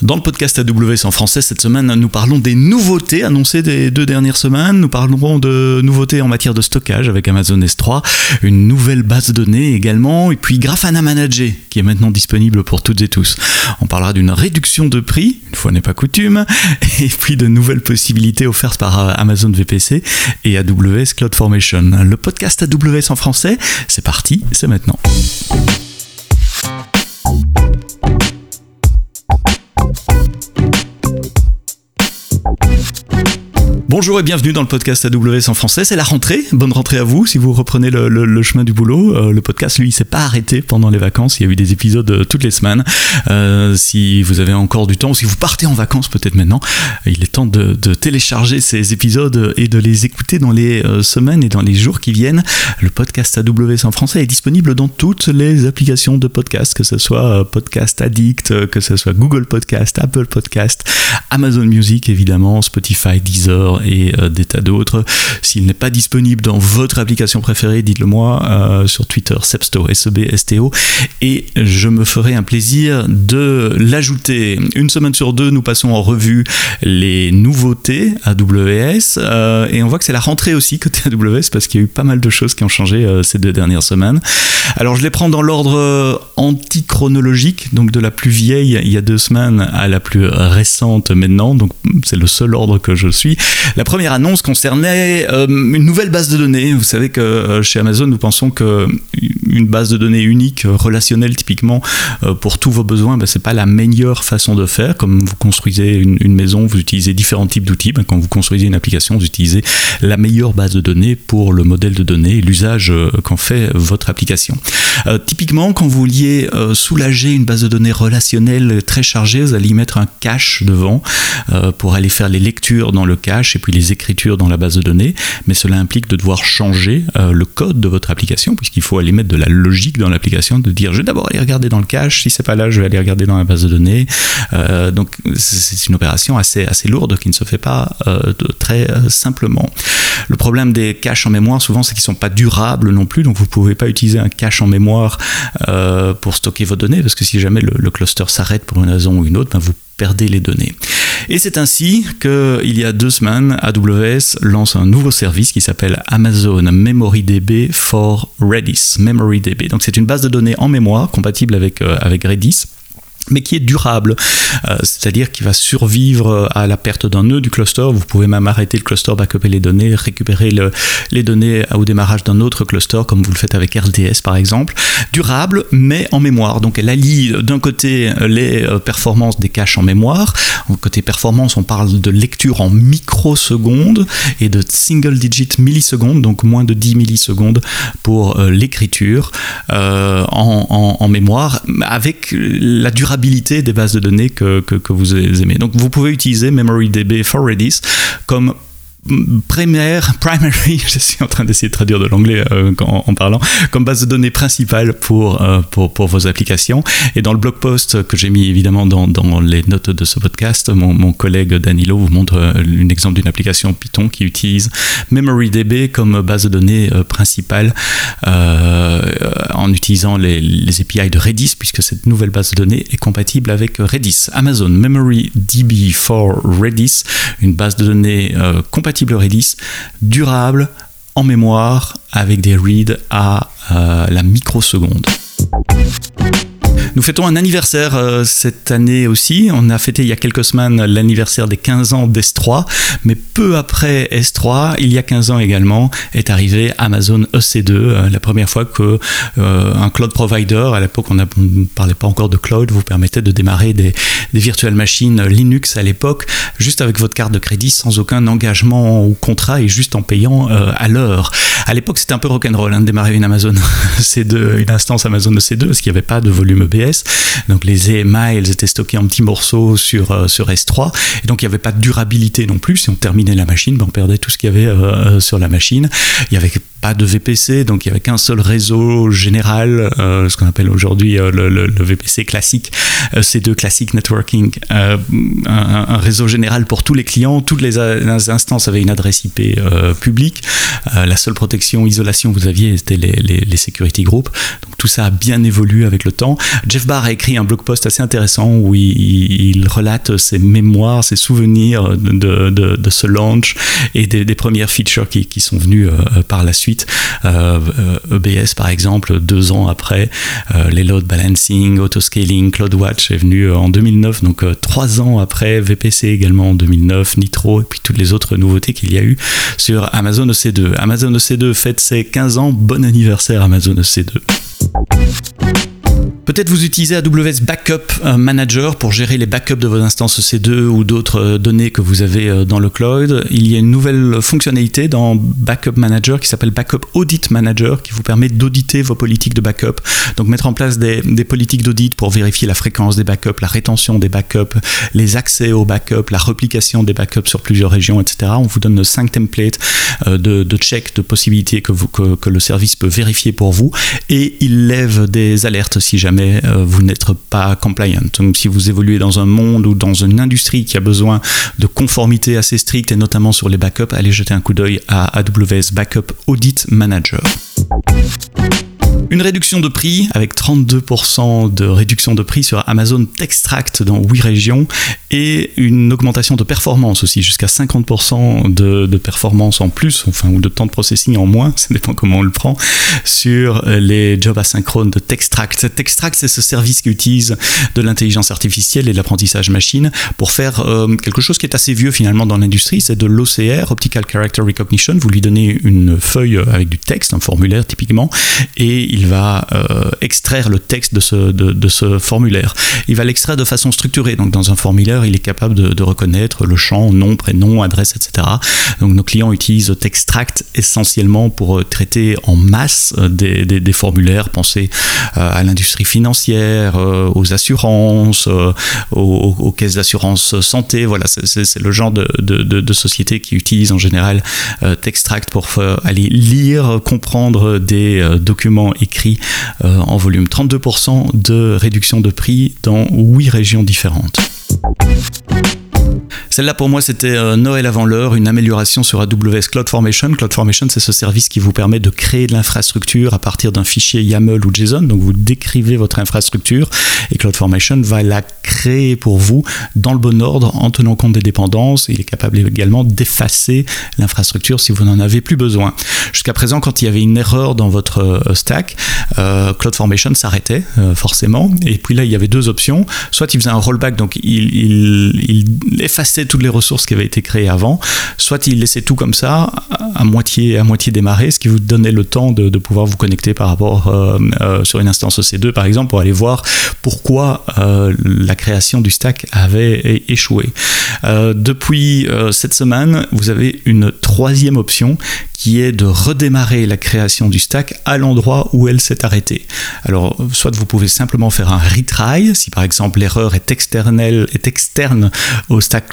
Dans le podcast AWS en français, cette semaine, nous parlons des nouveautés annoncées des deux dernières semaines. Nous parlerons de nouveautés en matière de stockage avec Amazon S3, une nouvelle base de données également, et puis Grafana Manager qui est maintenant disponible pour toutes et tous. On parlera d'une réduction de prix, une fois n'est pas coutume, et puis de nouvelles possibilités offertes par euh, Amazon VPC et AWS CloudFormation. Le podcast AWS en français, c'est parti, c'est maintenant. Bonjour et bienvenue dans le podcast AWS en français. C'est la rentrée. Bonne rentrée à vous si vous reprenez le, chemin du boulot. Euh, le podcast, lui, il s'est pas arrêté pendant les vacances. Il y a eu des épisodes euh, toutes les semaines. Euh, si vous avez encore du temps, ou si vous partez en vacances peut-être maintenant, il est temps de, télécharger ces épisodes et de les écouter dans les semaines et dans les jours qui viennent. Le podcast AWS en français est disponible dans toutes les applications de podcast, que ce soit Podcast Addict, que ce soit Google Podcast, Apple Podcast, Amazon Music évidemment, Spotify, Deezer et euh, des tas d'autres. S'il n'est pas disponible dans votre application préférée, dites-le moi euh, sur Twitter, Sebsto, S-E-B-S-T-O, et je me ferai un plaisir de l'ajouter. Une semaine sur deux, nous passons en revue les nouveautés AWS, euh, et on voit que c'est la rentrée aussi côté AWS parce qu'il y a eu pas mal de choses qui ont changé ces deux dernières semaines. Alors je les prends dans l'ordre anti-chronologique, donc de la plus vieille il y a deux semaines à la plus récente maintenant, donc c'est le seul ordre que je suis. La première annonce concernait euh, une nouvelle base de données. Vous savez que euh, chez Amazon, nous pensons que une base de données unique, euh, relationnelle typiquement pour tous vos besoins, ben, c'est pas la meilleure façon de faire. Comme vous construisez une, maison, vous utilisez différents types d'outils. Ben, quand vous construisez une application, vous utilisez la meilleure base de données pour le modèle de données l'usage qu'en fait votre application. typiquement, quand vous vouliez soulager une base de données relationnelle très chargée, vous allez y mettre un cache devant pour aller faire les lectures dans le cache et puis les écritures dans la base de données, mais cela implique de devoir changer euh, le code de votre application, puisqu'il faut aller mettre de la logique dans l'application, de dire je vais d'abord aller regarder dans le cache, si c'est pas là, je vais aller regarder dans la base de données. Euh, donc c'est une opération assez, assez lourde qui ne se fait pas euh, très simplement. Le problème des caches en mémoire, souvent, c'est qu'ils sont pas durables non plus, donc vous pouvez pas utiliser un cache en mémoire pour stocker vos données, parce que si jamais le, cluster s'arrête pour une raison ou une autre, ben vous perdez les données. Et c'est ainsi qu'il y a deux semaines, AWS lance un nouveau service qui s'appelle Amazon MemoryDB for Redis. MemoryDB. Donc c'est une base de données en mémoire compatible avec, euh, avec Redis mais qui est durable, euh, c'est-à-dire qui va survivre à la perte d'un nœud du cluster. Vous pouvez même arrêter le cluster, backuper les données, récupérer les données au démarrage d'un autre cluster, comme vous le faites avec RDS par exemple. Durable, mais en mémoire. Donc elle allie d'un côté les euh, performances des caches en mémoire. Côté performance, on parle de lecture en microsecondes et de single digit millisecondes, donc moins de 10 millisecondes pour euh, l'écriture en mémoire, avec la durabilité des bases de données que, que, que vous aimez. Donc vous pouvez utiliser MemoryDB for Redis comme primaire, primary, je suis en train d'essayer de traduire de l'anglais euh, en, parlant, comme base de données principale pour, euh, pour, pour, vos applications. Et dans le blog post que j'ai mis évidemment dans, dans, les notes de ce podcast, mon, mon collègue Danilo vous montre euh, un exemple d'une application Python qui utilise MemoryDB comme base de données principale en utilisant les, les, API de Redis, puisque cette nouvelle base de données est compatible avec Redis. Amazon MemoryDB for Redis, une base de données compatible Redis, durable, en mémoire, avec des reads à euh, la microseconde. Nous fêtons un anniversaire euh, cette année aussi. On a fêté il y a quelques semaines l'anniversaire des 15 ans d'S3, mais peu après S3, il y a 15 ans également, est arrivé Amazon EC2, euh, la première fois que euh, un cloud provider, à l'époque on ne parlait pas encore de cloud, vous permettait de démarrer des, des virtual machines Linux à l'époque, juste avec votre carte de crédit, sans aucun engagement ou contrat et juste en payant à l'heure. À l'époque, c'était un peu rock'n'roll hein, de démarrer une Amazon C2, une instance Amazon EC2, parce qu'il n'y avait pas de volume EBS donc les EMI, elles étaient stockées en petits morceaux sur, euh, sur S3. Et donc il n'y avait pas de durabilité non plus. Si on terminait la machine, ben, on perdait tout ce qu'il y avait euh, euh, sur la machine. Il y avait pas de VPC, donc il n'y avait qu'un seul réseau général, ce qu'on appelle aujourd'hui le, VPC classique, C2 Classic Networking, un, réseau général pour tous les clients, toutes les, instances avaient une adresse IP publique, la seule protection, isolation que vous aviez, c'était les, les, security groups, donc tout ça a bien évolué avec le temps. Jeff Barr a écrit un blog post assez intéressant où il, relate ses mémoires, ses souvenirs de, de, ce launch et des, premières features qui, qui sont venues euh, par la suite. EBS euh, e par exemple, deux ans après, euh, les load balancing, auto-scaling, CloudWatch est venu en 2009, donc trois ans après, VPC également en 2009, Nitro et puis toutes les autres nouveautés qu'il y a eu sur Amazon EC2. Amazon EC2 fête ses 15 ans, bon anniversaire Amazon EC2. Peut-être vous utilisez AWS Backup euh, Manager pour gérer les backups de vos instances EC2 ou d'autres euh, données que vous avez euh, dans le cloud. Il y a une nouvelle fonctionnalité dans Backup Manager qui s'appelle Backup Audit Manager qui vous permet d'auditer vos politiques de backup. Donc mettre en place des, politiques d'audit pour vérifier la fréquence des backups, la rétention des backups, les accès aux backups, la replication des backups sur plusieurs régions, etc. On vous donne 5 templates de, de check, de possibilités que le service peut vérifier pour vous et il lève des alertes si jamais euh, vous n'êtes pas compliant. Donc si vous évoluez dans un monde ou dans une industrie qui a besoin de conformité assez stricte et notamment sur les backups, allez jeter un coup d'œil à AWS Backup Audit Manager. Une réduction de prix avec 32% de réduction de prix sur Amazon Textract dans 8 régions et une augmentation de performance aussi, jusqu'à 50% de, performance en plus, enfin, ou de temps de processing en moins, ça dépend comment on le prend, sur les jobs asynchrones de Textract. Textract, c'est ce service qui utilise de l'intelligence artificielle et l'apprentissage machine pour faire euh, quelque chose qui est assez vieux finalement dans l'industrie, c'est de l'OCR, Optical Character Recognition. Vous lui donnez une feuille avec du texte, un formulaire typiquement, et il va euh, extraire le texte de ce, formulaire. Il va l'extraire de façon structurée. Donc dans un formulaire, il est capable de, reconnaître le champ, nom, prénom, adresse, etc. Donc nos clients utilisent Textract essentiellement pour euh, traiter en masse euh, des, des, formulaires. Pensez à l'industrie financière, aux assurances, aux, caisses d'assurance santé. Voilà, c'est le genre de, de, société qui utilise en général Textract pour aller lire, comprendre des documents écrit euh, en volume. 32% de réduction de prix dans 8 régions différentes. Celle-là, pour moi, c'était euh, Noël avant l'heure, une amélioration sur AWS CloudFormation. CloudFormation, c'est ce service qui vous permet de créer de l'infrastructure à partir d'un fichier YAML ou JSON. Donc, vous décrivez votre infrastructure et CloudFormation va la créer pour vous dans le bon ordre en tenant compte des dépendances. Il est capable également d'effacer l'infrastructure si vous n'en avez plus besoin. Jusqu'à présent, quand il y avait une erreur dans votre euh, stack, euh, CloudFormation s'arrêtait forcément. Et puis là, il y avait deux options. Soit il faisait un rollback, donc il, il, il effaçait toutes les ressources qui avaient été créées avant, soit il laissait tout comme ça, à moitié, à moitié démarré, ce qui vous donnait le temps de, pouvoir vous connecter par rapport euh, euh, sur une instance EC2 par exemple pour aller voir pourquoi euh, la création du stack avait échoué. depuis cette semaine, vous avez une troisième option qui est de redémarrer la création du stack à l'endroit où elle s'est arrêtée. Alors, soit vous pouvez simplement faire un retry, si par exemple l'erreur est, est externe au stack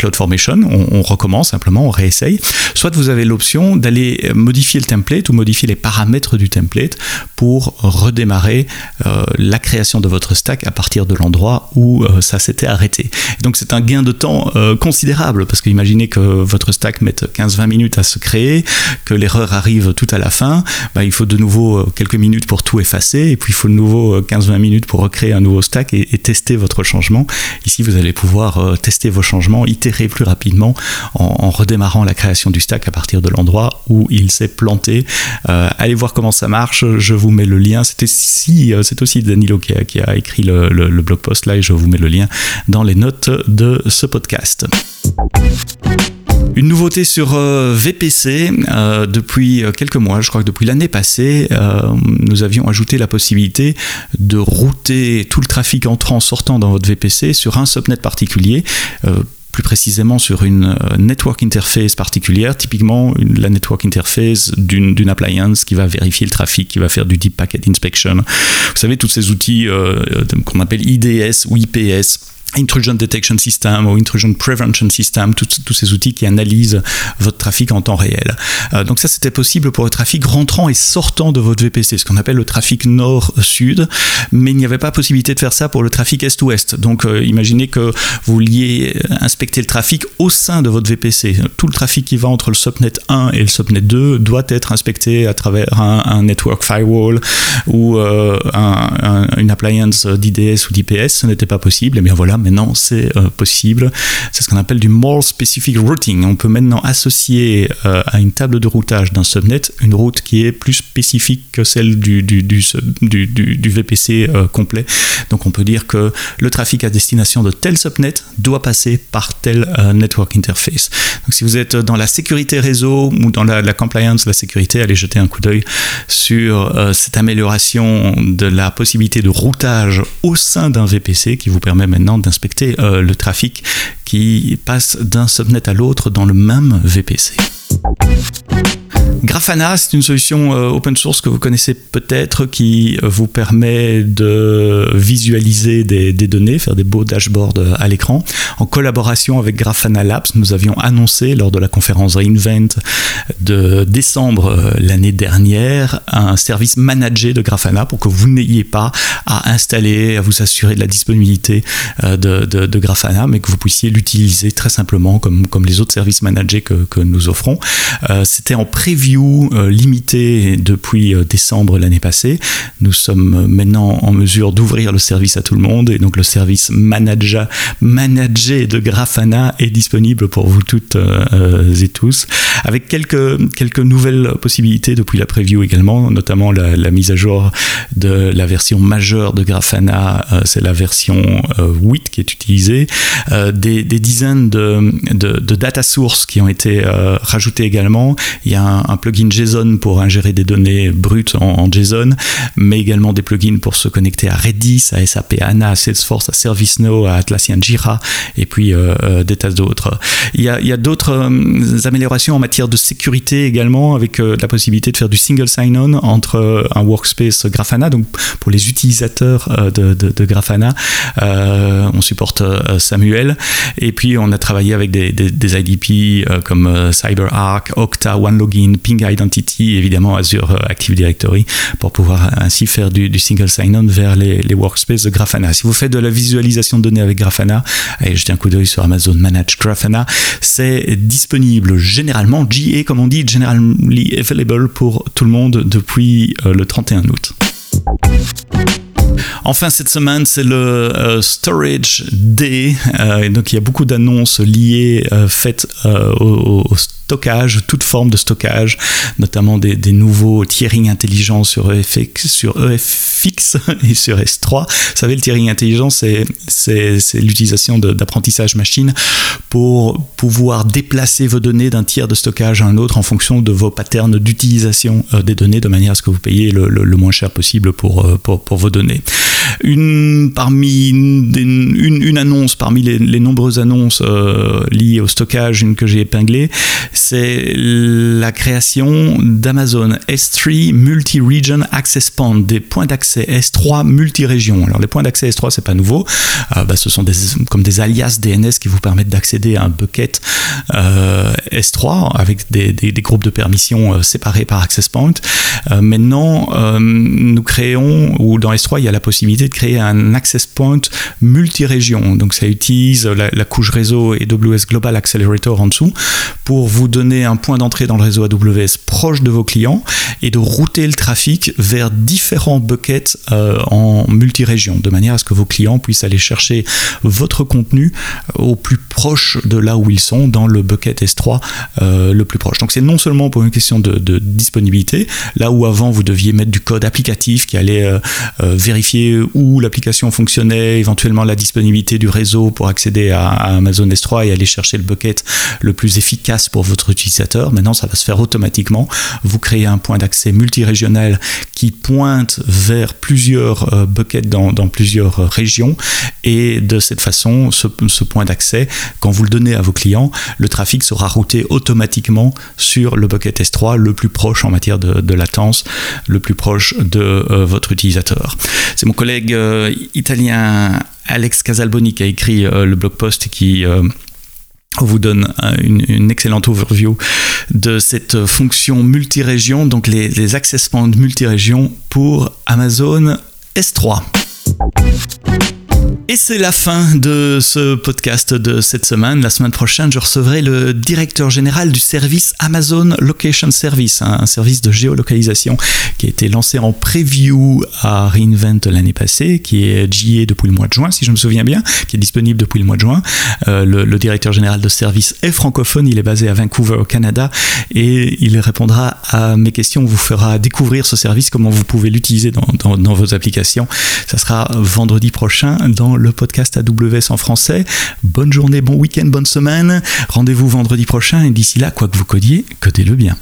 On, recommence simplement, on réessaye. Soit vous avez l'option d'aller modifier le template ou modifier les paramètres du template pour redémarrer euh, la création de votre stack à partir de l'endroit où euh, ça s'était arrêté. donc c'est un gain de temps euh, considérable parce que imaginez que votre stack mette 15-20 minutes à se créer, que l'erreur arrive tout à la fin, bah, il faut de nouveau quelques minutes pour tout effacer, et puis il faut de nouveau 15-20 euh, minutes pour recréer un nouveau stack et, tester votre changement. Ici, vous allez pouvoir tester vos changements, itérer plus rapidement en, redémarrant la création du stack à partir de l'endroit où il s'est planté. allez voir comment ça marche, je vous mets le lien. C'était si, c'est aussi Danilo qui a, qui a écrit le, blog post là, et je vous mets le lien dans les notes de ce podcast. Une nouveauté sur euh, VPC, euh, depuis euh, quelques mois, je crois que depuis l'année passée, nous avions ajouté la possibilité de router tout le trafic entrant sortant dans votre VPC sur un subnet particulier plus précisément sur une network interface particulière, typiquement la network interface d'une appliance qui va vérifier le trafic, qui va faire du deep packet inspection. Vous savez, tous ces outils qu'on appelle IDS ou IPS Intrusion Detection System ou Intrusion Prevention System, tous ces outils qui analysent votre trafic en temps réel. Euh, donc ça, c'était possible pour le trafic rentrant et sortant de votre VPC, ce qu'on appelle le trafic nord-sud, mais il n'y avait pas possibilité de faire ça pour le trafic est-ouest. Donc euh, imaginez que vous vouliez inspecter le trafic au sein de votre VPC. Tout le trafic qui va entre le subnet 1 et le subnet 2 doit être inspecté à travers un, network firewall ou euh, une appliance d'IDS ou d'IPS. Ce n'était pas possible. Et bien voilà, maintenant c'est euh, possible. C'est ce qu'on appelle du more specific routing. On peut maintenant associer euh, à une table de routage d'un subnet une route qui est plus spécifique que celle du, du, du, VPC euh, complet. Donc on peut dire que le trafic à destination de tel subnet doit passer par tel network interface. Donc si vous êtes dans la sécurité réseau ou dans la, la compliance, la sécurité, allez jeter un coup d'œil sur cette amélioration de la possibilité de routage au sein d'un VPC qui vous permet maintenant d'inspecter euh, le trafic qui passe d'un subnet à l'autre dans le même VPC. Grafana, c'est une solution euh, open source que vous connaissez peut-être qui euh, vous permet de visualiser des, données, faire des beaux dashboards euh, à l'écran. En collaboration avec Grafana Labs, nous avions annoncé lors de la conférence Reinvent de décembre l'année dernière un service managé de Grafana pour que vous n'ayez pas à installer, à vous assurer de la disponibilité de, Grafana, mais que vous puissiez l'utiliser très simplement comme, comme les autres services managés que, que nous offrons. C'était en preview euh, limité depuis euh, décembre l'année passée. Nous sommes maintenant en mesure d'ouvrir le service à tout le monde et donc le service manager, de Grafana est disponible pour vous toutes euh, et tous avec quelques, quelques nouvelles possibilités depuis la preview également, notamment la, mise à jour de la version majeure de Grafana, c'est la version 8 qui est utilisée, des, des, dizaines de, de, data sources qui ont été rajoutées également. Il y a un, un plugin JSON pour ingérer des données brutes en, JSON, mais également des plugins pour se connecter à Redis, à SAP HANA, à Salesforce, à ServiceNow, à Atlassian Jira, et puis euh, euh, des tas d'autres. Il y a, d'autres euh, améliorations en matière de sécurité également, avec la possibilité de faire du single sign-on entre un workspace Grafana, donc pour les utilisateurs de, Grafana, on supporte Samuel, et puis on a travaillé avec des, des IDP comme CyberArk, Okta, OneLogin, Ping Identity, évidemment Azure euh, Active Directory, pour pouvoir ainsi faire du, single sign-on vers les, workspaces de Grafana. Si vous faites de la visualisation de données avec Grafana, allez jeter un coup d'œil sur Amazon Manage Grafana, c'est disponible généralement, GA comme on dit, generally available pour tout le monde depuis euh, le 31 août. Enfin, cette semaine, c'est le euh, Storage Day. donc, il y a beaucoup d'annonces liées, faites au, au, stockage, toute forme de stockage, notamment des, nouveaux tiering intelligents sur EFX, sur EFX et sur S3. Vous savez, le tiering intelligent, c'est, l'utilisation d'apprentissage machine pour pouvoir déplacer vos données d'un tiers de stockage à un autre en fonction de vos patterns d'utilisation euh, des données, de manière à ce que vous payiez le, le, moins cher possible pour, euh, pour, pour, vos données. Une, parmi, une, une, annonce, parmi les, nombreuses annonces euh, liées au stockage, une que j'ai épinglée, c'est la création d'Amazon S3 Multi-Region Access Point, des points d'accès S3 multi-région. Alors les points d'accès S3, c'est pas nouveau, euh, bah, ce sont des, comme des alias DNS qui vous permettent d'accéder à un bucket euh, S3 avec des, groupes de permissions séparés par access point. maintenant, nous créons, ou dans S3, il y a la possibilité de créer un access point multi-région. Donc ça utilise la, couche réseau AWS Global Accelerator en dessous pour vous donner un point d'entrée dans le réseau AWS proche de vos clients et de router le trafic vers différents buckets euh, en multi-région, de manière à ce que vos clients puissent aller chercher votre contenu au plus proche de là où ils sont dans le bucket S3 euh, le plus proche. Donc c'est non seulement pour une question de, disponibilité, là où avant vous deviez mettre du code applicatif qui allait euh, vérifier où l'application fonctionnait, éventuellement la disponibilité du réseau pour accéder à, Amazon S3 et aller chercher le bucket le plus efficace pour votre utilisateur. Maintenant, ça va se faire automatiquement. Vous créez un point d'accès multirégional qui pointe vers plusieurs euh, buckets dans, plusieurs euh, régions. Et de cette façon, ce, point d'accès, quand vous le donnez à vos clients, le trafic sera routé automatiquement sur le bucket S3 le plus proche en matière de, latence, le plus proche de euh, votre utilisateur. C'est mon collègue collègue euh, italien Alex Casalboni qui a écrit euh, le blog post qui vous donne une, excellente overview de cette fonction multirégion, donc les, les access points multirégion pour Amazon S3. Et c'est la fin de ce podcast de cette semaine. La semaine prochaine, je recevrai le directeur général du service Amazon Location Service, un service de géolocalisation qui a été lancé en preview à Reinvent l'année passée, qui est GA depuis le mois de juin, si je me souviens bien, qui est disponible depuis le mois de juin. Euh, le, directeur général de service est francophone, il est basé à Vancouver au Canada et il répondra à mes questions, vous fera découvrir ce service, comment vous pouvez l'utiliser dans, dans vos applications. Ça sera vendredi prochain dans le podcast AWS en français. Bonne journée, bon week-end, bonne semaine. Rendez-vous vendredi prochain et d'ici là, quoi que vous codiez, codez-le bien.